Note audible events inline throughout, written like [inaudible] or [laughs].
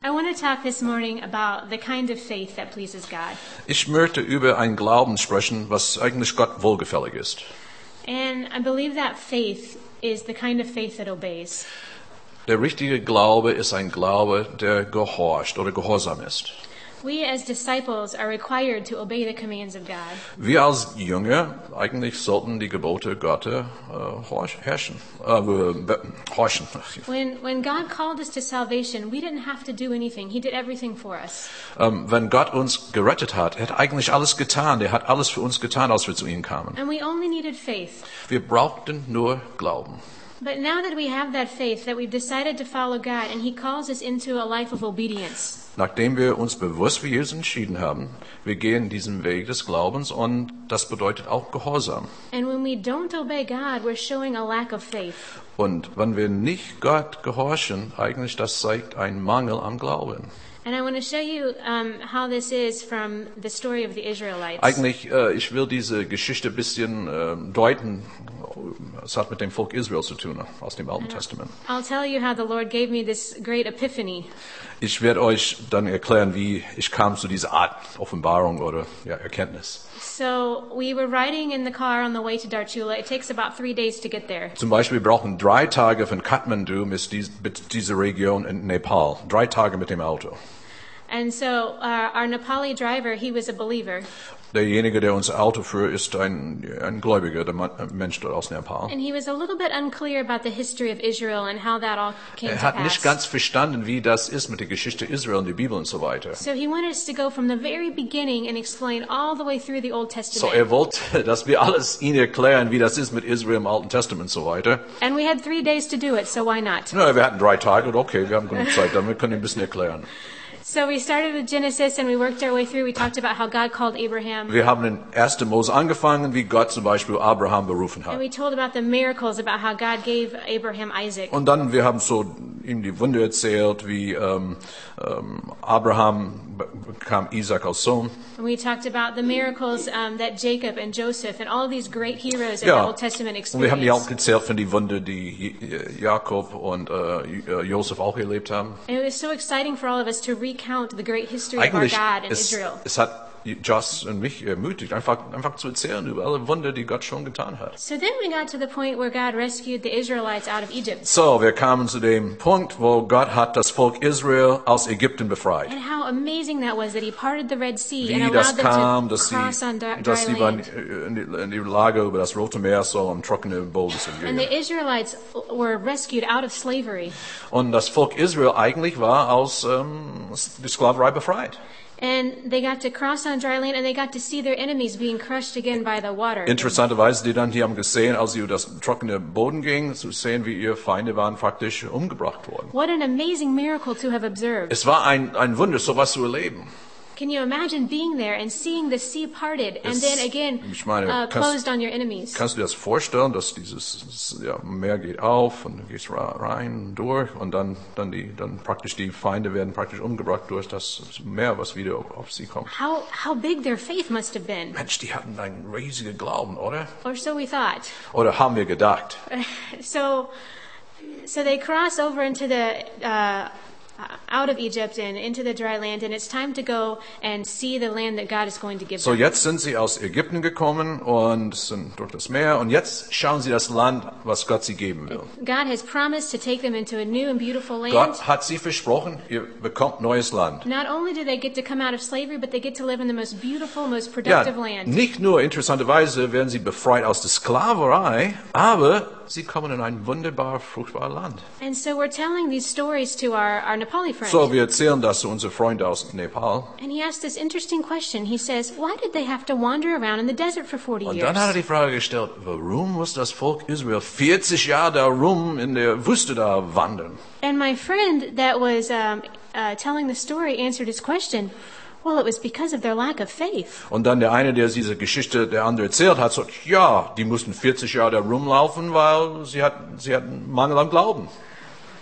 I want to talk this morning about the kind of faith that pleases God. Ich möchte über ein Glauben sprechen, was eigentlich Gott wohlgefällig ist. And I believe that faith is the kind of faith that obeys. Der richtige Glaube ist ein Glaube, der gehorcht oder gehorsam ist. We as disciples are required to obey the commands of God. Wir als Jünger eigentlich sollten die Gebote Gottes äh, herrschen, äh, horchen. When, when God called us to salvation, we didn't have to do anything. He did everything for us. Ähm, wenn Gott uns gerettet hat, er hat eigentlich alles getan. Er hat alles für uns getan, als wir zu ihm kamen. And we only needed faith. Wir brauchten nur Glauben. But now that we have that faith, that we've decided to follow God, and He calls us into a life of obedience, Nachdem wir uns bewusst für Jesus entschieden haben, wir gehen diesen Weg des Glaubens und das bedeutet auch Gehorsam. God. Und wenn wir nicht Gott gehorchen, eigentlich das zeigt einen Mangel am Glauben. Eigentlich, äh, ich will diese Geschichte ein bisschen äh, deuten. Es hat mit dem Volk Israel zu tun, aus dem Alten Testament. Ich werde euch dann erklären, wie ich kam zu dieser Art Offenbarung oder ja, Erkenntnis. So we were riding in the car on the way to Darchula. It takes about three days to get there. Zum Beispiel, wir brauchen drei Tage von Kathmandu bis diese Region in Nepal. Drei Tage mit dem Auto. And so uh, our Nepali driver, he was a believer. Derjenige, der unser Auto führt, ist ein, ein Gläubiger, der Mann- äh, Mensch dort aus Nepal. And he was a little bit unclear about the history of Israel and how that all came Er to hat nicht pass. ganz verstanden, wie das ist mit der Geschichte Israel und der Bibel und so weiter. So he wanted us to go from the very beginning and explain all the way through the Old So Testament. er wollte, [laughs] dass wir alles ihnen erklären, wie das ist mit Israel im Alten Testament und so weiter. and we had three days to do it, so why not? Na, wir hatten drei Tage und okay, wir haben genug Zeit, wir können ein bisschen erklären. [laughs] So we started with Genesis and we worked our way through. We talked about how God called Abraham. Wir haben in 1. Mose angefangen, wie Gott zum Beispiel Abraham berufen hat. And we told about the miracles, about how God gave Abraham Isaac. Und dann, wir haben so ihm die Wunder erzählt, wie ähm, ähm, Abraham be- bekam Isaac als Sohn. And we talked about the miracles um, that Jacob and Joseph and all of these great heroes in Ja, the Old Testament und wir haben die auch experienced. erzählt von die Wunder, die Jakob und äh, J- Josef auch erlebt haben. And it was so exciting for all of us to recount the great history of our Eigentlich, God in Israel. es hat Joss und mich ermutigt, einfach, einfach zu erzählen über alle Wunder, die Gott schon getan hat. So then we got to the point where God rescued the Israelites out of Egypt. So, wir kamen zu dem Punkt, wo Gott hat das Volk Israel aus Ägypten befreit. And how amazing that was that He parted the Red Sea Wie and das kam, them to dass sie, cross on dry, dass dry sie waren in die, Lage über das Rote Meer so am trockenen Boden zu And gehen. the Israelites were rescued out of slavery. Und das Volk Israel eigentlich war aus ähm, der Sklaverei befreit. And they got to cross on dry land and they got to see their enemies being crushed again by the water. Interessanterweise, die dann, die haben gesehen, als sie über das trockene Boden gingen, zu sehen, wie ihre Feinde waren praktisch umgebracht worden. What an amazing miracle to have observed. Es war ein, ein Wunder, sowas zu erleben. Can you imagine being there and seeing the sea parted and then again ich meine, uh, kannst- closed on your enemies? Kannst du dir das vorstellen, dass dieses ja, Meer geht auf und du gehst rein, durch und dann, dann, die, dann praktisch die Feinde werden praktisch umgebracht durch das Meer, was wieder auf sie kommt. How, how big their faith must have been. Mensch, die hatten einen riesigen Glauben, oder? Or so we thought. Oder haben wir gedacht? [laughs] So, so they cross over into the, uh, Uh, out of Egypt and into the dry land and it's time to go and see the land that God is going to give So, them. jetzt sind sie aus Ägypten gekommen und sind durch das Meer und jetzt schauen sie das Land, was Gott sie geben will. God has promised to take them into a new and beautiful land. Gott hat sie versprochen, ihr bekommt neues Land. Not only do they get to come out of slavery, but they get to live in the most beautiful, most Ja, productive land. nicht nur interessanterweise werden sie befreit aus der Sklaverei, aber sie kommen in ein wunderbar fruchtbares Land. And so we're telling these stories to our, our Nepali friend. So, wir erzählen das zu unseren Freunden aus Nepal. and he asked this interesting question. He says, Why did they have to wander around in the desert for 40 Und years? dann hat er die Frage gestellt, warum muss das Volk Israel 40 Jahre darum in der Wüste da wandern? And my friend that was um, uh, telling the story answered his question. Well, it was because of their lack of faith. Und dann der eine, der diese Geschichte der andere erzählt hat, sagt, ja, die mussten 40 Jahre da rumlaufen, weil sie hatten, sie hatten Mangel an Glauben.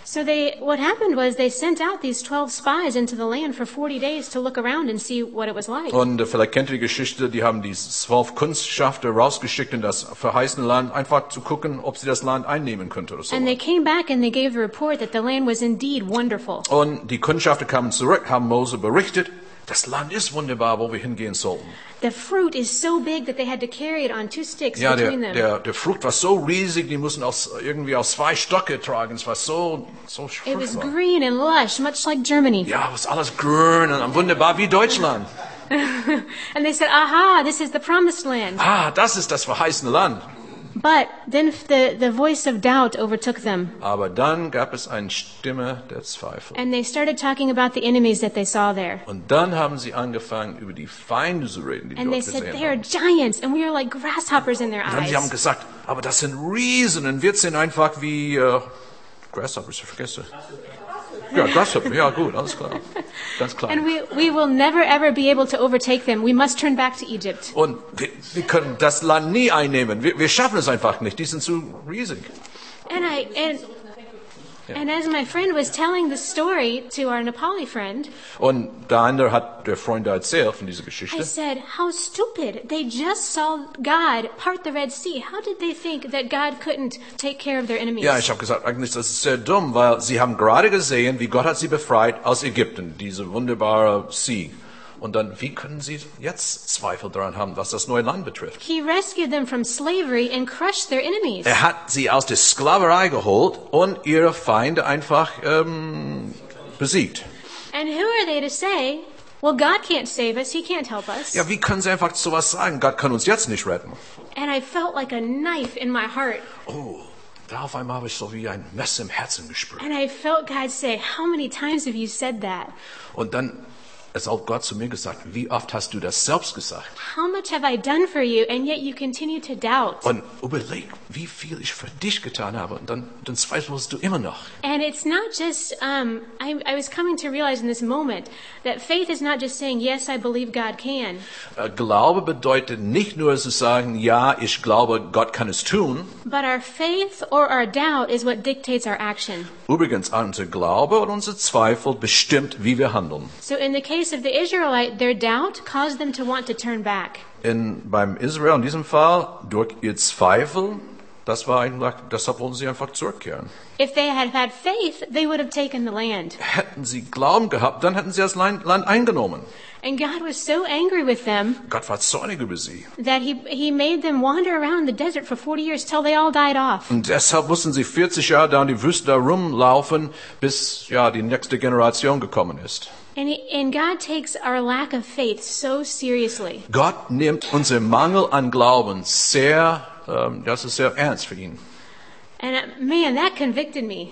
So they, what happened was they sent out these 12 spies into the land for 40 days to look around and see what it was like. Und äh, vielleicht kennt ihr die Geschichte, die haben die zwölf Kundschafter rausgeschickt in das verheißene Land, einfach zu gucken, ob sie das Land einnehmen könnte oder so. And they came back and they gave the report that the land was indeed wonderful. Und die Kundschafter kamen zurück, haben Mose berichtet, das Land ist wunderbar, wo wir hingehen sollten. The fruit is so big that they had to carry it on two sticks Ja, der, between them. der, der Frucht war so riesig, die mussten aus, irgendwie aus zwei Stöcke tragen. Es war so, so It was green and lush, much like Germany. Ja, es ist alles grün und wunderbar wie Deutschland. [laughs] And they said, aha, this is the promised land. Ah, das ist das verheißene Land. But then the, the voice of doubt overtook them. Aber dann gab es eine Stimme der Zweifel. And they started talking about the enemies that they saw there. Und dann haben sie angefangen, über die Feinde zu reden, die And they dort said, gesehen they are haben. giants, and we are like grasshoppers in their Und dann sie haben eyes. gesagt, aber das sind Riesen und wir sind einfach wie äh, Grasshoppers, ich vergesse. Ja, Grasshopper, ja gut, alles klar. [laughs] Ganz klar. And we, we will never ever be able to overtake them. We must turn back to Egypt. Und wir, wir können das Land nie einnehmen. Wir, wir schaffen es einfach nicht. Die sind zu riesig. And I and and as my friend was telling the story to our Nepali friend, Und der andere hat der Freund erzählt von dieser I Geschichte. said, "How stupid! They just saw God part the Red Sea. How did they think that God couldn't take care of their enemies?" Ja, ich habe gesagt, eigentlich das ist sehr dumm, weil sie haben gerade gesehen, wie Gott hat sie befreit aus Ägypten, diese wunderbare See. Und dann, wie können sie jetzt Zweifel daran haben, was das neue Land betrifft? He rescued them from slavery and crushed their enemies. Er hat sie aus der Sklaverei geholt und ihre Feinde einfach ähm, besiegt. And who are they to say, "Well, God can't save us. He can't help us." Ja, wie können sie einfach sowas sagen? Gott kann uns jetzt nicht retten. And I felt like a knife in my heart. Oh, da auf einmal habe ich so wie ein Messer im Herzen gespürt. And I felt God say, How many times have you said that? Und dann ist auch Gott zu mir gesagt, wie oft hast du das selbst gesagt? How much have I done for you, and yet you continue to doubt? Und überleg, wie viel ich für dich getan habe. Und dann, dann zweifelst du immer noch. And it's not just, um, I, I was coming to realize in this moment that faith is not just saying, Yes, I believe God can, Äh, Glaube bedeutet nicht nur zu sagen, ja, ich glaube, Gott kann es tun. but our faith or our doubt is what dictates our action. Übrigens, unser Glaube und unser Zweifel bestimmt, wie wir handeln. So in the case of the Israelite, their doubt caused them to want to turn back. In, beim Israel in diesem Fall, durch ihr Zweifel, das war eigentlich, deshalb wollten sie einfach zurückkehren. If they had had faith, they would have taken the land. Hätten sie Glauben gehabt, dann hätten sie das Land Land eingenommen. And God was so angry with them Gott war zornig über sie. that he, he made them wander around the desert for 40 years till they all died off. Und deshalb mussten sie 40 Jahre da in die Wüste rumlaufen, bis ja die nächste Generation gekommen ist. And, he, and God takes our lack of faith so seriously. Gott nimmt unseren Mangel an Glauben sehr, das ist sehr ernst für ihn. And uh, man, that convicted me.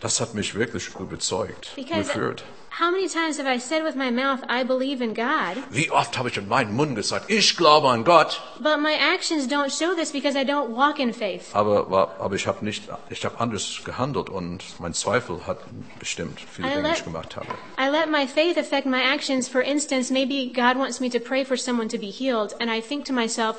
Das hat mich wirklich überzeugt, Because geführt. how many times have I said with my mouth, I believe in God, Wie oft habe ich in meinen Mund gesagt, ich glaube an Gott, but my actions don't show this because I don't walk in faith. aber, aber ich habe nicht, ich habe anders gehandelt und mein Zweifel hat bestimmt viele I Dinge, let- ich gemacht habe. I let my faith affect my actions. For instance, maybe God wants me to pray for someone to be healed, and I think to myself,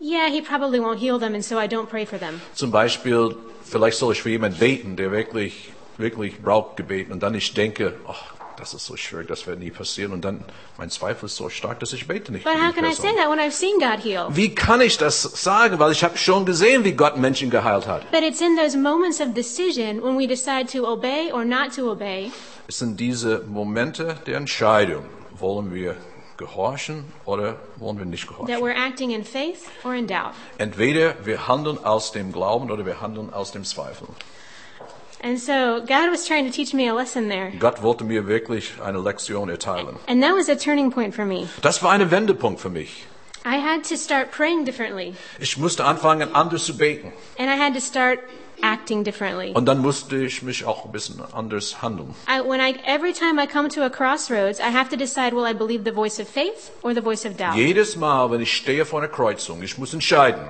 yeah, he probably won't heal them, and so I don't pray for them. Zum Beispiel, vielleicht soll ich für jemanden beten, der wirklich, wirklich braucht Gebet. Und dann ich denke, ach, das ist so schwierig, das wird nie passieren. Und dann, mein Zweifel ist so stark, dass ich bete nicht But für how can I say that when I've seen God heal? Wie kann ich das sagen? Weil ich habe schon gesehen, wie Gott Menschen geheilt hat. But it's in those moments of decision when we decide to obey or not to obey Es sind diese Momente der Entscheidung. Wollen wir gehorchen oder wollen wir nicht that gehorchen? we're acting in faith or in doubt. Entweder wir handeln aus dem Glauben oder wir handeln aus dem Zweifel. And so God was trying to teach me a lesson there. Gott wollte mir wirklich eine Lektion erteilen. And that was a turning point for me. Das war ein Wendepunkt für mich. I had to start praying differently, Ich musste anfangen, anders zu beten. and I had to start acting differently. Und dann musste ich mich auch ein bisschen anders handeln. I, when I, every time I come to a crossroads, I have to decide will I believe the voice of faith or the voice of doubt? Jedes Mal, wenn ich stehe vor einer Kreuzung, ich muss entscheiden,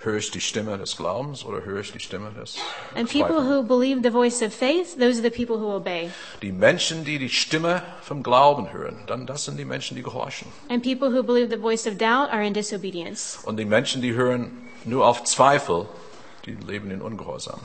höre ich die Stimme des Glaubens oder höre ich die Stimme des And people who believe the voice of faith, those are the people who obey. Die Menschen, die die Stimme vom Glauben hören, dann das sind die Menschen, die gehorchen. And people who believe the voice of doubt are in disobedience. Und die Menschen, die hören nur auf Zweifel, die leben in Ungehorsam.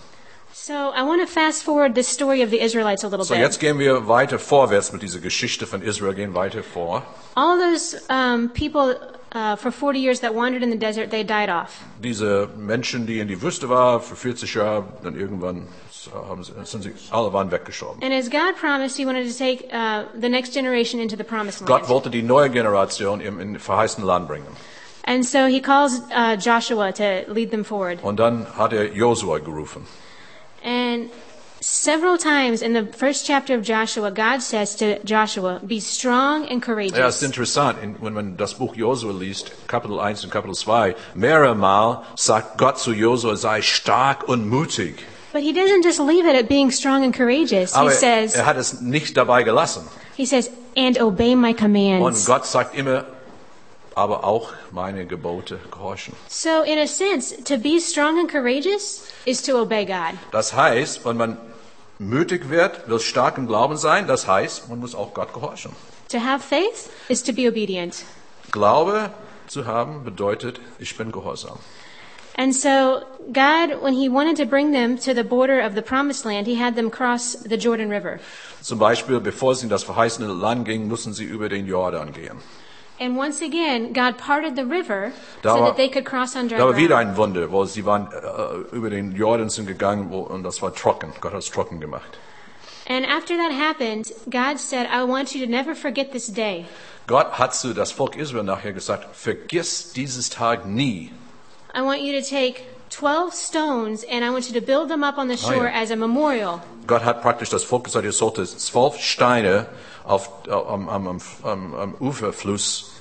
So I want to fast forward the story of the Israelites a little bit. So, bit. jetzt gehen wir weiter vorwärts mit dieser Geschichte von Israel, gehen weiter vor. All those um, people uh, for 40 years that wandered in the desert, they died off. Diese Menschen, die in die Wüste waren, für 40 Jahre, dann irgendwann haben sie, sind sie, alle waren weggestorben. And as God promised, He wanted to take uh, the next generation into the promised land. Gott wollte die neue Generation im in verheißene Land bringen. And so He calls uh, Joshua to lead them forward. Und dann hat er Josua gerufen. And several times in the first chapter of Joshua, God says to Joshua, Be strong and Ja, es courageous. ist interessant, in- wenn man das Buch Josua liest, Kapitel 1 und Kapitel 2, mehrere Mal sagt Gott zu Josua, sei stark und mutig. But He doesn't just leave it at being strong and courageous. He says, er hat es nicht dabei gelassen. He says, and obey my Und commands. Gott sagt immer, aber auch meine Gebote gehorchen. So, in a sense, to be strong and courageous is to obey God. Das heißt, wenn man mutig wird, will stark im Glauben sein, das heißt, man muss auch Gott gehorchen. To have faith is to be obedient. Glaube zu haben bedeutet, ich bin gehorsam. And so, God, when He wanted to bring them to the border of the promised land, He had them cross the Jordan River. Zum Beispiel, bevor sie in das verheißene Land gingen, mussten sie über den Jordan gehen. And once again, God parted the river Da so war- that they could cross on dry Da war wieder ein Wunder, wo sie waren äh, über den Jordan sind gegangen wo, und das war trocken. Gott hat es trocken gemacht. And after that happened, God said, I want you to never forget this day. Gott hat zu das Volk Israel nachher gesagt, vergiss dieses Tag nie. I want you to take 12 stones and I want you to build them up on the Ah, shore ja. as a memorial. Gott hat praktisch das Volk gesagt, ihr zwölf Steine auf, am, am, am, am, am Uferfluss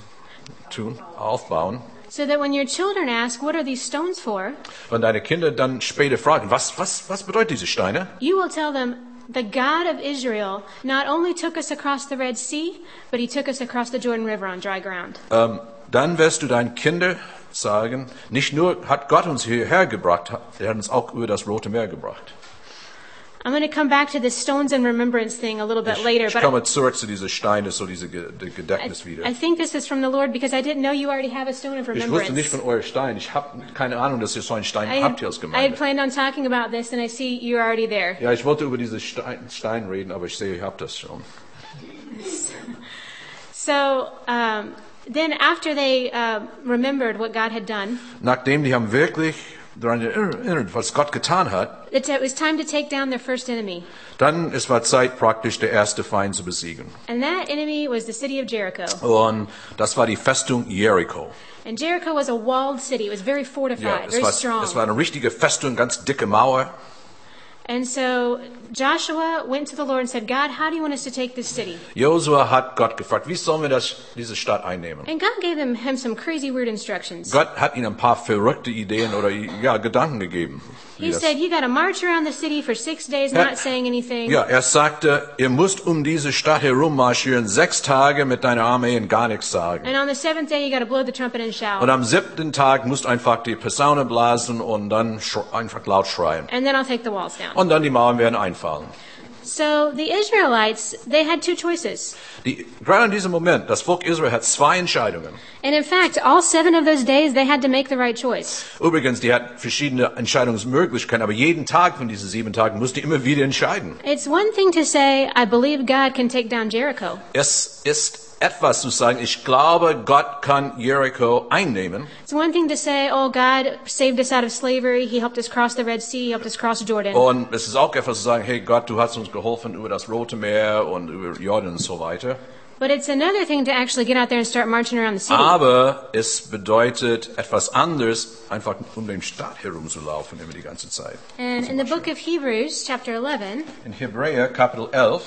tun, aufbauen. So that when your children ask, What are these stones for? Wenn deine Kinder dann später fragen, was, was, was bedeutet diese Steine? You will tell them, The God of Israel not only took us across the Red Sea, but he took us across the Jordan River on dry ground. Ähm, dann wirst du deinen Kindern sagen, nicht nur hat Gott uns hierher gebracht, er hat uns auch über das Rote Meer gebracht. I'm going to come back to this stones and remembrance thing a little bit later, ich but komme zurück zu diesen Steinen, so diese Ge- die I, Gedächtnis wieder. I think this is from the Lord because I didn't know you already have a stone of Ich wusste nicht remembrance. von euren Steinen. Ich habe keine Ahnung, dass ihr so einen Stein habt hier als I had Gemeinde. planned on talking about this, and I see you're already there. Ja, ich wollte über diese Stein, Stein reden, aber ich sehe, ihr habt das schon. So um, then, after they uh, remembered what God had done, Nachdem die haben wirklich daran erinnert, was Gott getan hat, it, was time to take down their first enemy. dann es war Zeit praktisch, der erste Feind zu besiegen. And that enemy was the city of Jericho. Und das war die Festung Jericho. And Jericho was a walled city. It was very fortified, Ja, very war, strong. es war eine richtige Festung, ganz dicke Mauer. And so Joshua went to the Lord and said, God, how do you want us to take this city? Josua hat Gott gefragt, wie sollen wir das, diese Stadt einnehmen? And God gave him, him some crazy, weird instructions. Gott hat ihnen ein paar verrückte Ideen oder ja, Gedanken gegeben. He said, You got to march around the city for six days, Ja. not saying anything. Ja, er sagte, ihr müsst um diese Stadt herummarschieren, sechs Tage mit deiner Armee und gar nichts sagen. And on the seventh day, you got to blow the trumpet and shout. Und am siebten Tag musst einfach die Posaune blasen und dann einfach laut schreien. And then I'll take the walls down. Und dann die Mauern werden einfallen. So the Israelites, they had two choices. Die, gerade in diesem Moment, das Volk Israel hat zwei Entscheidungen. And in fact, all seven of those days, they had to make the right choice. Übrigens, die hat verschiedene Entscheidungsmöglichkeiten, aber jeden Tag von diesen sieben Tagen musste immer wieder entscheiden. It's one thing to say, I believe God can take down Jericho. Es ist etwas zu sagen, ich glaube, Gott kann Jericho einnehmen. It's one thing to say, oh, God saved us out of slavery. He helped us cross the Red Sea. He helped us cross Jordan. Und es ist auch etwas zu sagen, hey Gott, du hast uns geholfen über das Rote Meer und über Jordan und so weiter. But it's another thing to actually get out there and start marching around the city. Aber es bedeutet etwas anderes, einfach um den Stadt herumzulaufen immer die ganze Zeit. And in the book of Hebrews, chapter 11, In Hebräer Kapitel 11,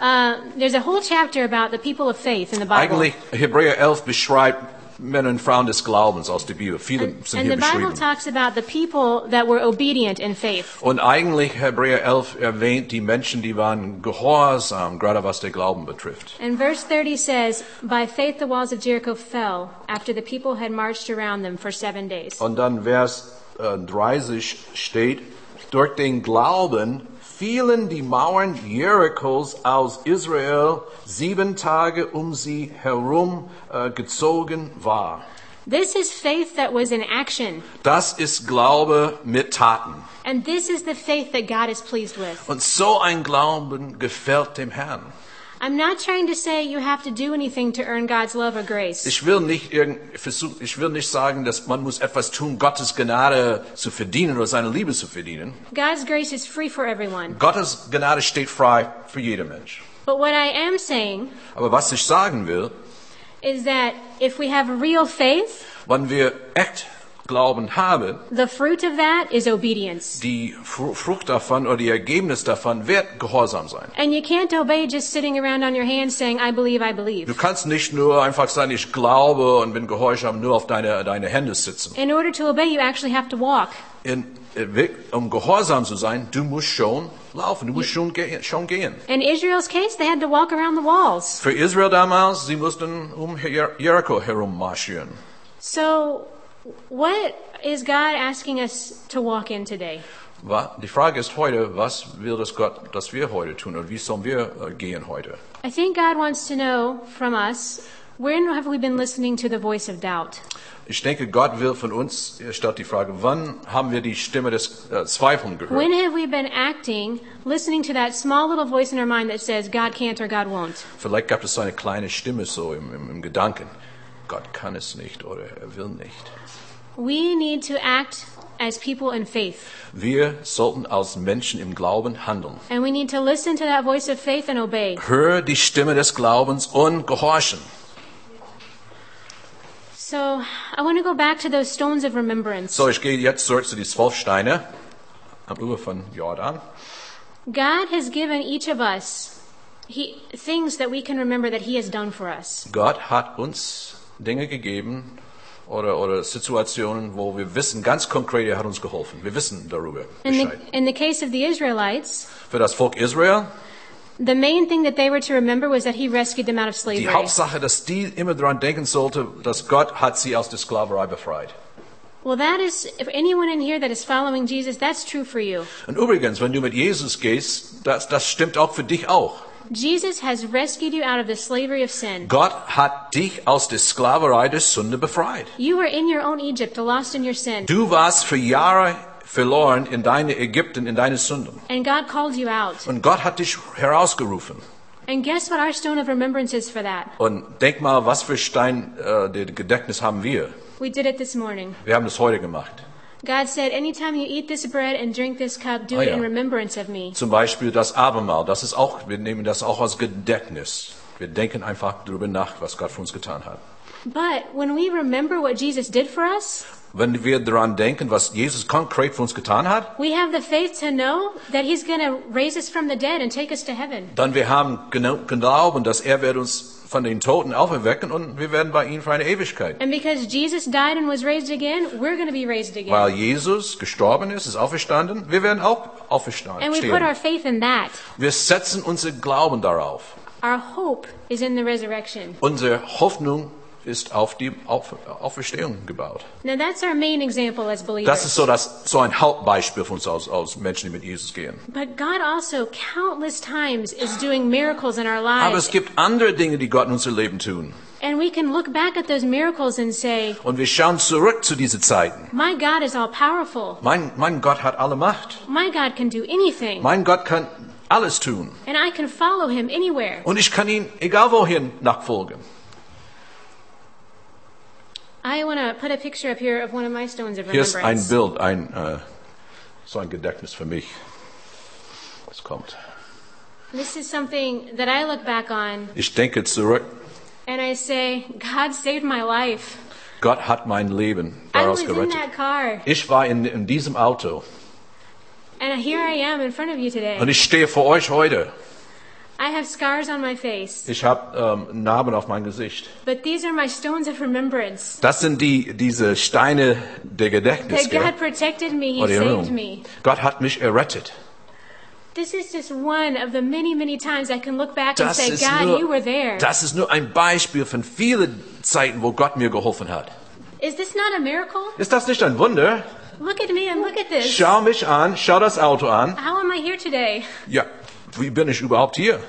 uh, there's a whole chapter about the people of faith in the Bible. eigentlich Hebräer 11 beschreibt Und Frauen des Glaubens aus der Bibel. Viele And, sind and hier the Bible beschrieben. talks about the people that were obedient in faith. Und eigentlich Hebräer 11 erwähnt die Menschen, die waren gehorsam, gerade was der Glauben betrifft. And verse 30 says, By faith the walls of Jericho fell after the people had marched around them for seven days. Und dann Vers äh, 30 steht, durch den Glauben fielen die Mauern Jerichos aus Israel sieben Tage um sie herum äh, gezogen war. This is faith that was in action. Das ist Glaube mit Taten. And this is the faith that God is pleased with. Und so ein Glauben gefällt dem Herrn. I'm not trying to say you have to do anything to earn God's love or grace. Ich will nicht irgend, versuch, ich will nicht sagen, dass man muss etwas tun, Gottes Gnade zu verdienen oder seine Liebe zu verdienen. God's grace is free for everyone. Gottes Gnade steht frei für jeden Mensch. But what I am saying Aber was ich sagen will, is that if we have real faith, wenn wir echt Glauben haben, the fruit of that is obedience. die Fru- Frucht davon oder die Ergebnis davon wird Gehorsam sein. And you can't obey just sitting around on your hands saying, I believe, I believe. Du kannst nicht nur einfach sagen, ich glaube und bin gehorsam, nur auf deine, deine Hände sitzen. In order to obey, you actually have to walk. In, um gehorsam zu sein, du musst schon laufen, du musst schon, ge schon gehen. In Israel's case, they had to walk around the walls. Für Israel damals, sie mussten um Jer- Jericho herummarschieren. So, what is God asking us to walk in today? Die Frage ist heute, was will das Gott, dass wir heute tun und wie sollen wir äh, gehen heute? I think God wants to know from us when have we been listening to the voice of doubt? Ich denke, Gott will von uns, stellt die Frage, wann haben wir die Stimme des äh, Zweifels gehört? When have we been acting, listening to that small little voice in our mind that says God can't or God won't? Vielleicht gab es so eine kleine Stimme so im, im, im Gedanken. Gott kann es nicht oder er will nicht. We need to act as people in faith. Wir sollten als Menschen im Glauben handeln. And we need to listen to that voice of faith and obey. Hör die Stimme des Glaubens und gehorchen. So, I want to go back to those stones of remembrance. So, ich gehe jetzt zurück zu die zwölf Steine am Ufer von Jordan. God has given each of us he, things that we can remember that He has done for us. Gott hat uns Dinge gegeben oder, oder Situationen, wo wir wissen, ganz konkret, er hat uns geholfen. Wir wissen darüber In the, in the case of the Israelites, Für das Volk Israel, the main thing that they were to remember was that He rescued them out of die slavery. Hauptsache, dass die immer daran denken sollte, dass Gott hat sie aus der Sklaverei befreit. Well, that is, if anyone in here that is following Jesus, that's true for you. Und übrigens, wenn du mit Jesus gehst, das, das stimmt auch für dich auch. Jesus has rescued you out of the slavery of sin. Gott hat dich aus der Sklaverei der Sünde befreit. You were in your own Egypt, lost in your sin. Du warst für Jahre verloren in deine Ägypten, in deine Sünden. And God called you out. Und Gott hat dich herausgerufen. And guess what our stone of remembrance is for that? Und denk mal, was für Stein äh, der Gedächtnis haben wir? We did it this morning. Wir haben das heute gemacht. God said, Anytime you eat this bread and drink this cup, do Oh, it ja. in remembrance of me. Zum Beispiel das Abendmahl. Das ist auch, wir nehmen das auch als Gedächtnis. Wir denken einfach darüber nach, was Gott für uns getan hat. But when we remember what Jesus did for us, Wenn wir daran denken, was Jesus konkret für uns getan hat, we have the faith to know that He's going to raise us from the dead and take us to heaven. dann wir haben Glauben, dass er wird uns von den Toten auferwecken und wir werden bei ihm für eine Ewigkeit. And because Jesus died and was raised again, we're going to be raised again. Weil Jesus gestorben ist, ist auferstanden, wir werden auch auferstanden. And we put our faith in that. Wir setzen unser Glauben darauf. Our hope is in the resurrection. Unsere Hoffnung ist auf die Auf Auferstehung gebaut. Now that's our main example as believers. Das ist so, das, so ein Hauptbeispiel für uns als, als Menschen, die mit Jesus gehen. But God also countless times is doing miracles in our Aber lives. es gibt andere Dinge, die Gott in unser Leben tun. And we can look back at those miracles and say, Und wir schauen zurück zu diesen Zeiten. My God is all powerful. Mein, mein Gott hat alle Macht. My God can do anything. Mein Gott kann alles tun. And I can follow him anywhere. Und ich kann ihn, egal wohin, nachfolgen. I want to put a picture up here of one of my stones of Hier ist ein. Bild, ein, äh, so ein Gedächtnis für mich. Es kommt. This is something that I look back on Ich denke zurück. and I say, God saved my life. Gott hat mein Leben I daraus was in gerettet. that car. Ich war in, in diesem Auto And here I am in front of you today. und ich stehe vor euch heute. I have scars on my face. Ich habe ähm, Narben auf mein Gesicht. But these are my stones of remembrance. Das sind die diese Steine der Gedächtnis. That? God protected me. He Oder saved me. Gott hat mich errettet. This is just one of the many, many times I can look back and Das say, ist, God, you were nur, there. das ist nur ein Beispiel von vielen Zeiten, wo Gott mir geholfen hat. Is this not a miracle? Ist das nicht ein Wunder? Look at me and look at this. Schau mich an, schau das Auto an. How am I here today? Ja, wie bin ich überhaupt hier?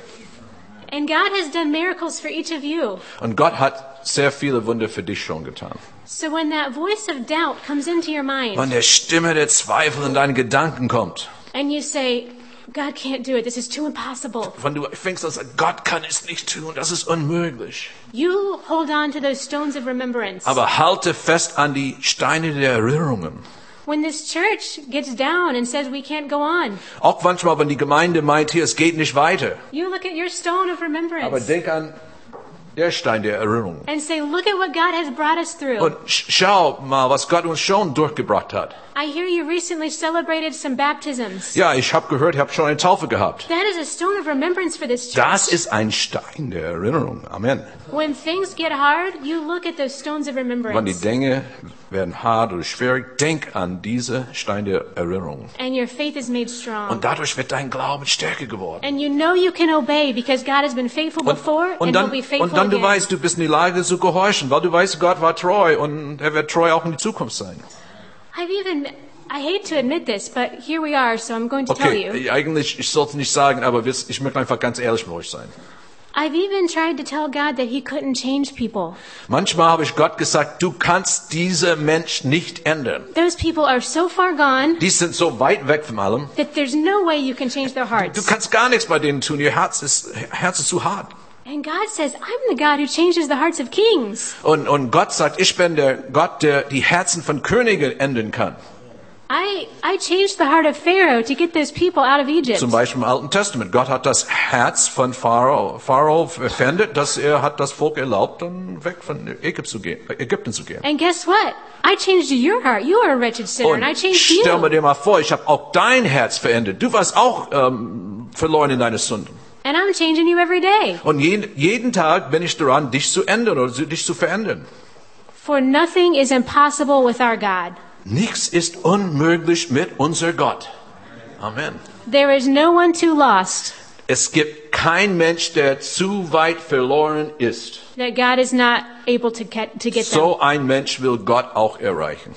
And God has done miracles for each of you. Und Gott hat sehr viele Wunder für dich schon getan. So when that voice of doubt comes into your mind Wenn der Stimme der Zweifel in deine Gedanken kommt, and you say, God can't do it, this is too impossible, wenn du fängst an Gott kann es nicht tun, das ist unmöglich. you hold on to those stones of remembrance. Aber halte fest an die Steine der Erinnerungen. When this church gets down and says we can't go on, Auch manchmal, wenn die Gemeinde meint, hier, es geht nicht weiter. you look at your stone of Aber remembrance denk an der Stein der Erinnerung. and say, look at what God has brought us through. Und sch- schau mal, was Gott uns schon durchgebracht hat. I hear you recently celebrated some baptisms. Ja, ich habe gehört, ihr habt schon eine Taufe gehabt. That is a stone of remembrance for this church. Das ist ein Stein der Erinnerung. Amen. When things get hard, you look at those stones of Wenn die remembrance. Dinge werden hart oder schwierig, denk an diese Stein der Erinnerung. And your faith is made strong. Und dadurch wird dein Glauben stärker geworden. And you know you can obey because God has been faithful Und, before und and dann, will be faithful und dann du weißt, du bist in die Lage zu gehorchen, weil du weißt, Gott war treu und er wird treu auch in die Zukunft sein. I've even, I hate to admit this, but here we are, so I'm going to tell you. Okay, eigentlich, ich sollte nicht sagen, aber ich möchte einfach ganz ehrlich mit euch sein. I've even tried to tell God that He couldn't change people. Manchmal habe ich Gott gesagt, du kannst diese Mensch nicht ändern. Those people are so far gone Die sind so weit weg von allem. that there's no way you can change their Du hearts. kannst gar nichts bei denen tun. Ihr Herz ist, Herz ist zu hart. And God says, I'm the God who changes the hearts of kings. Und, und Gott sagt, ich bin der Gott, der die Herzen von Königen ändern kann. I, I changed the heart of Pharaoh to get those people out of Egypt. Zum Beispiel im Alten Testament. Gott hat das Herz von Pharao, Pharao verändert, dass er hat das Volk erlaubt, dann weg von Ägypten zu gehen. Ägypten zu gehen. And guess what? I changed your heart. You are a wretched sinner, Und and I changed stell mir you. dir mal vor, ich habe auch dein Herz verändert. Du warst auch ähm, verloren in deine Sünden. And I'm changing you every day. Und jeden, jeden Tag bin ich daran, dich zu ändern oder dich zu verändern. For nothing is impossible with our God. Nichts ist unmöglich mit unser Gott. Amen. There is no one too lost Es gibt kein Mensch, der zu weit verloren ist. that God is not able to get, to get them. So ein Mensch will Gott auch erreichen.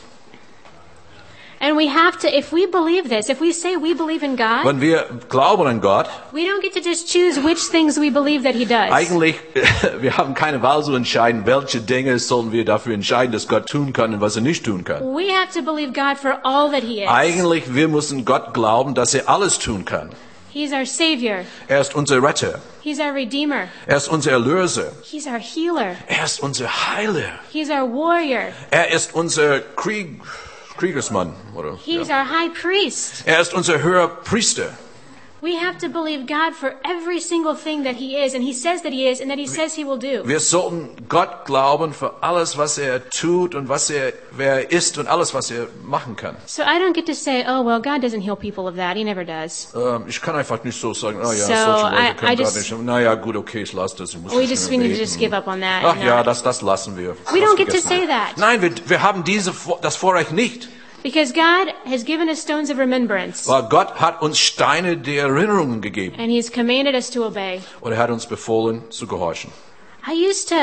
And we have to, if we believe this, if we say we believe in God, Wenn wir glauben an Gott, we don't get to just choose which things we believe that He does. eigentlich, [laughs] wir haben keine Wahl zu entscheiden, welche Dinge sollen wir dafür entscheiden, dass Gott tun kann und was er nicht tun kann. We have to believe God for all that He is. Eigentlich, wir müssen Gott glauben, dass er alles tun kann. He's our Savior. Er ist unser Retter. He's our Redeemer. Er ist unser Erlöser. He's our healer. Er ist unser Heiler. He's our warrior. Er ist unser Krieg, Kriegersmann, oder? He's Ja. our high priest. Er ist unser höherer Priester. We have to believe God for every single thing that He is, and He says that He is, and that He says He will do. Wir sollten Gott glauben für alles, was er tut und was er, wer er ist und alles, was er machen kann. So I don't get to say, oh, well, God doesn't heal people of that. He never does. Ähm, ich kann einfach nicht so sagen, oh ja, So, solche Leute I- können I Gott just- nicht. Naja, gut, okay, ich lasse das. Ich muss We nicht just, mehr we need to beten. just give up on that. Ach and ja, das, das lassen wir. We don't get to say that. Nein, wir, wir haben diese, Vor- das Vorrecht nicht. Because God has given us stones of remembrance, Weil Gott hat uns Steine der Erinnerungen gegeben. and He has commanded us to obey. Und er hat uns befohlen, zu gehorchen. I used to,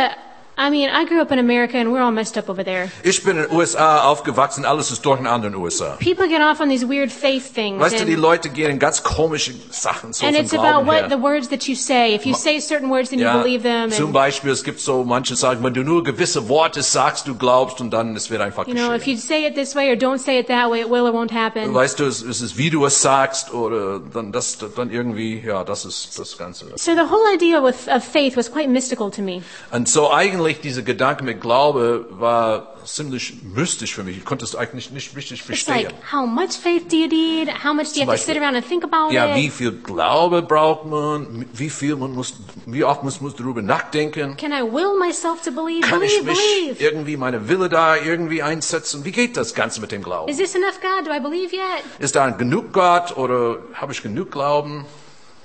I mean, I grew up in America, and we're all messed up over there. Ich bin in den USA aufgewachsen, alles ist durcheinander in den USA. People get off on these weird faith things. Weißt du, die and, Leute gehen in ganz komische Sachen so and it's about Glauben what her. the words that you say. If you say certain words, then you Ja, believe them. zum And, Beispiel, es gibt so manche sagen, wenn du nur gewisse Worte sagst, du glaubst und dann es wird einfach you know, if geschehen. you say it this way or don't say it that way, it will or won't happen. Weißt du, es es ist, wie du es sagst oder dann das dann irgendwie, ja, das ist das Ganze. So the whole idea with, of faith was quite mystical to me. Und so eigentlich dieser Gedanke mit Glaube war ziemlich mystisch für mich. Ich konnte es eigentlich nicht richtig It's verstehen. like, how much faith do you need? How much do you Zum have to sit Beispiel- around and think about Ja, wie viel Glaube braucht man? Wie viel man muss, wie oft muss man darüber nachdenken? Can I will myself to believe? Kann ich Believe, mich believe. irgendwie meine Wille da irgendwie einsetzen? Wie geht das Ganze mit dem Glauben? Is this enough, God? Do I believe yet? Ist da genug Gott oder habe ich genug Glauben?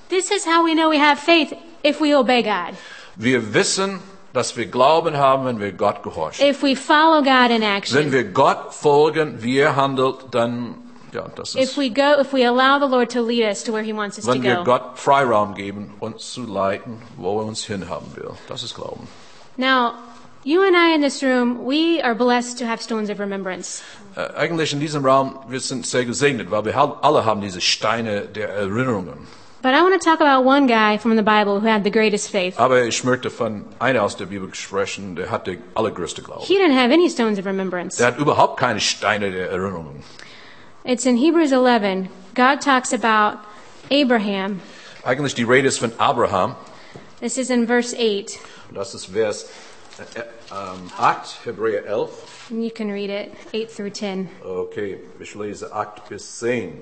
This is how we know we have faith if we obey God. Wir wissen, dass wir Glauben haben, wenn wir Gott gehorchen. If we follow God in Wenn action. wir Gott folgen, wie er handelt, dann, ja, das If ist, we go, if we allow the Lord to lead us to where He wants us to wenn wir go. Gott Freiraum geben, uns zu leiten, wo er uns hinhaben will. Das ist Glauben. Now, you and I in this room, we are blessed to have stones of remembrance. Äh, eigentlich in diesem Raum, wir sind sehr gesegnet, weil wir alle haben diese Steine der Erinnerungen. But I want to talk about one guy from the Bible who had the greatest faith. Aber ich möchte von einer aus der Bibel sprechen, der hat der allergrößte Glaube. He didn't have any stones of remembrance. Der hat überhaupt keine Steine der Erinnerung. It's in Hebrews 11. God talks about Abraham. Eigentlich die Rede ist von Abraham. This is in verse 8. Das ist Vers äh, ähm, 8, Hebräer 11. And you can read it 8 through 10. Okay, ich lese 8 bis 10.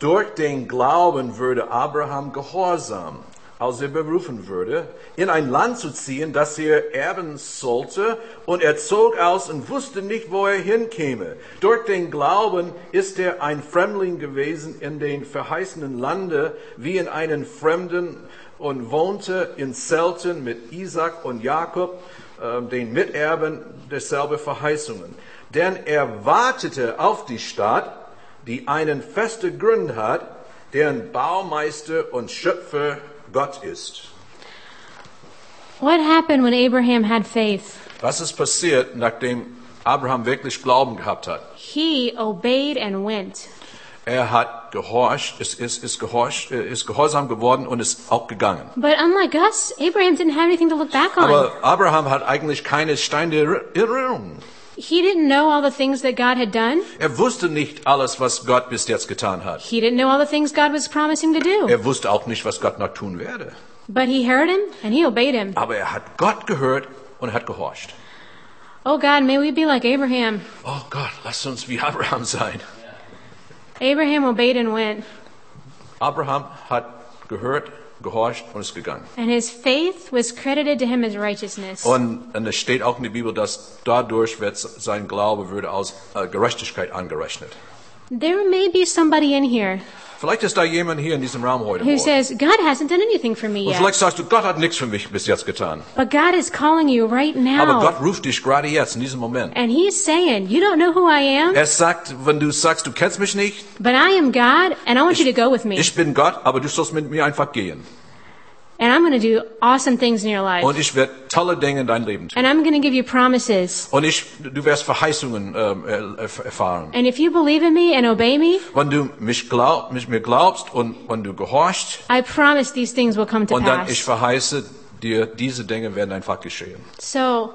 Durch den Glauben würde Abraham gehorsam, als er berufen würde, in ein Land zu ziehen, das er erben sollte, und er zog aus und wusste nicht, wo er hinkäme. Durch den Glauben ist er ein Fremdling gewesen in den verheißenen Lande, wie in einen Fremden, und wohnte in Zelten mit Isaac und Jakob, äh, den Miterben derselben Verheißungen. Denn er wartete auf die Stadt, die einen festen Grund hat, deren Baumeister und Schöpfer Gott ist. What happened when Abraham had faith? Was ist passiert, nachdem Abraham wirklich Glauben gehabt hat? He obeyed and went. Er hat gehorcht, ist, ist, ist, gehorcht, äh, ist gehorsam geworden und ist auch gegangen. But unlike us, Abraham didn't have anything to look back on. Aber Abraham hat eigentlich keine Steine der Erinnerung. He didn't know all the things that God had done. Er wusste nicht alles, was Gott bis jetzt getan hat. He didn't know all the things God was promising to do. Er wusste auch nicht, was Gott noch tun werde. But he heard him and he obeyed him. Aber er hat Gott gehört und hat gehorcht. Oh God, may we be like Abraham. Oh Gott, lass uns wie Abraham sein. Abraham obeyed and went, Abraham hat gehört, gehorcht und ist gegangen. and his faith was credited to him as righteousness. Und, und es steht auch in der Bibel, dass dadurch wird sein Glaube würde als äh, Gerechtigkeit angerechnet. There may be somebody in here Vielleicht ist da jemand hier in diesem Raum heute who Morgen. says, God hasn't done anything for me Und yet. vielleicht sagst du, Gott hat nichts für mich bis jetzt getan. But God is calling you right Aber now. Gott ruft dich gerade jetzt, in diesem Moment. And He's saying, You don't know who I am, Er sagt, wenn du sagst, du kennst mich nicht, but I am God, and I want you to go with me. ich bin Gott, aber du sollst mit mir einfach gehen. And I'm going to do awesome things in your life. Und ich werde tolle Dinge in dein Leben tun. And I'm going to give you promises. Und ich, du wirst Verheißungen ähm, er- er- erfahren. And if you believe in me and obey me, Wenn du mich, glaub, mich mir glaubst und wenn du gehorchst, I promise these things will come to und dann ich verheiße dir, diese Dinge werden einfach geschehen. So,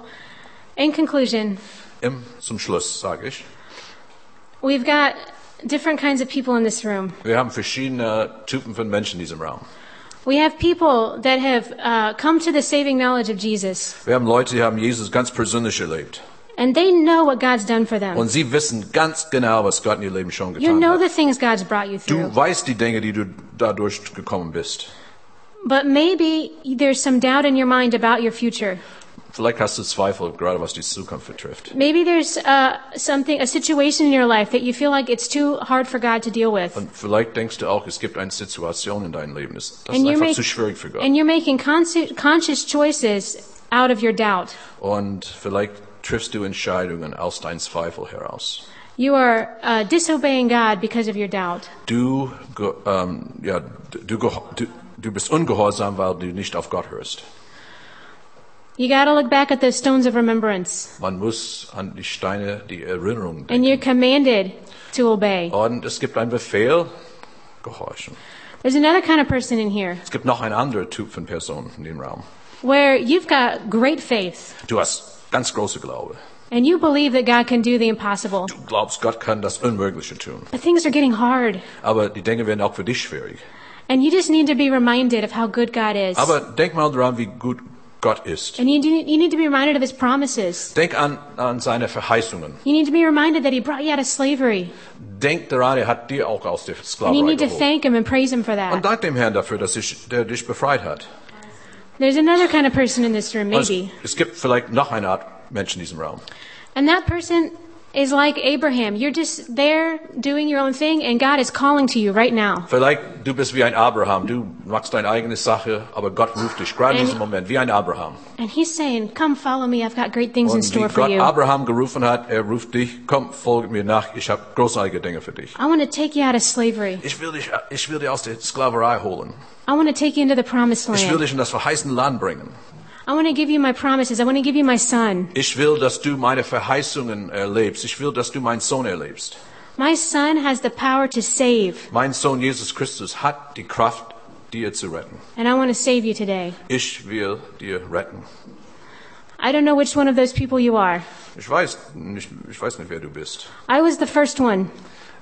in conclusion, Im, zum Schluss sage ich, we've got different kinds of people in this room. wir haben verschiedene Typen von Menschen in diesem Raum. We have people that have uh, come to the saving knowledge of Jesus, Wir haben Leute, die haben Jesus ganz persönlich erlebt. and they know what God's done for them. Und sie wissen ganz genau, was Gott in ihr Leben schon You know hat. the things God's brought you Du through. weißt die Dinge, die du dadurch gekommen bist. But maybe there's some doubt in your mind about your future. Vielleicht hast du Zweifel, gerade was die Zukunft betrifft. Maybe there's uh, something, a situation in your life that you feel like it's too hard for God to deal with. Und vielleicht denkst du auch, es gibt eine Situation in deinem Leben, das, das ist And you're, einfach make- zu schwierig für Gott. and you're making conscious choices out of your doubt. Und vielleicht triffst du Entscheidungen aus deinen Zweifel heraus. You are uh, disobeying God because of your doubt. Du, ähm, ja, du, du, du bist ungehorsam, weil du nicht auf Gott hörst. You got to look back at the stones of remembrance, Man muss an die Steine, die Erinnerung and you're commanded to obey. Und es gibt einen Befehl, gehorchen. There's another kind of person in here Es gibt noch ein anderer Typ von Personen in dem Raum. where you've got great faith, Du hast ganz große Glaube. and you believe that God can do the impossible. Du glaubst, Gott kann das Unmögliche tun. But things are getting hard, Aber die Dinge werden auch für dich schwierig. and you just need to be reminded of how good God is. Aber denk mal daran, wie gut Gott ist. And you, need to be reminded of his promises. Denk an, an seine Verheißungen. You need to be reminded that he brought you out of slavery. Denk daran, er hat dir auch aus der And you Sklaverei need to geholt. thank him and praise him for that. Und dank dem Herrn dafür, dass ich, der dich befreit hat. There's another kind of person in this room, Und es, maybe. es gibt vielleicht noch eine Art Mensch in diesem Raum. And that person is like Abraham. You're just there doing your own thing, and God is calling to you right now. Vielleicht du bist wie ein Abraham. Du machst deine eigene Sache, aber Gott ruft dich gerade in diesem Moment wie ein Abraham. And he's saying, Come follow me. I've got great things in Und wie store for Gott you. Abraham gerufen hat, er ruft dich, komm, folge mir nach, ich habe großartige Dinge für dich. I want to take you out of slavery. Ich will dich, ich will dich aus der Sklaverei holen. I want to take you into the promised Ich will land. dich in das verheißene Land bringen. I want to give you my promises. I want to give you my son. Ich will, dass du meine Verheißungen erlebst. Ich will, dass du meinen Sohn erlebst. My son has the power to save, Mein Sohn Jesus Christus hat die Kraft, dir zu retten. and I want to save you today. Ich will dir retten. I don't know which one of those people you are. Ich weiß nicht, ich weiß nicht, wer du bist. I was the first one,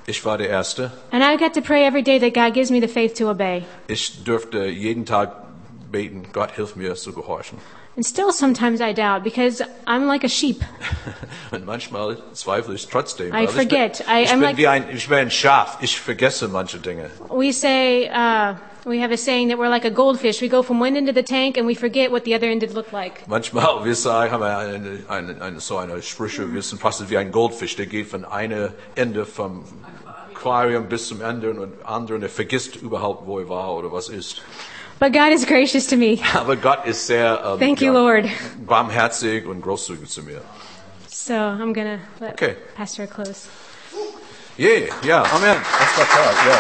Ich war der Erste. and I got to pray every day that God gives me the faith to obey. Ich dürfte jeden Tag beten, Gott hilf mir zu gehorchen. And still sometimes I doubt because I'm like a sheep. [laughs] Und manchmal zweifle ich trotzdem. I weil ich bin- forget. I- ich I'm bin like- wie ein, ich bin ein Schaf. Ich vergesse manche Dinge. We say, uh, we have a saying that we're like a goldfish. We go from one end of the tank and we forget what the other end looked like. Manchmal, wir sagen, haben wir eine, eine, eine, so eine Sprüche, wir sind fast wie ein Goldfisch, der geht von einem Ende vom Aquarium bis zum anderen und anderen, er vergisst überhaupt, wo er war oder was ist. But God is gracious to me. [laughs] Aber Gott ist sehr ähm, Thank you, Lord. barmherzig und großzügig zu mir. So I'm going to let Okay. Pastor close. Yeah, yeah, Amen. War toll, ja.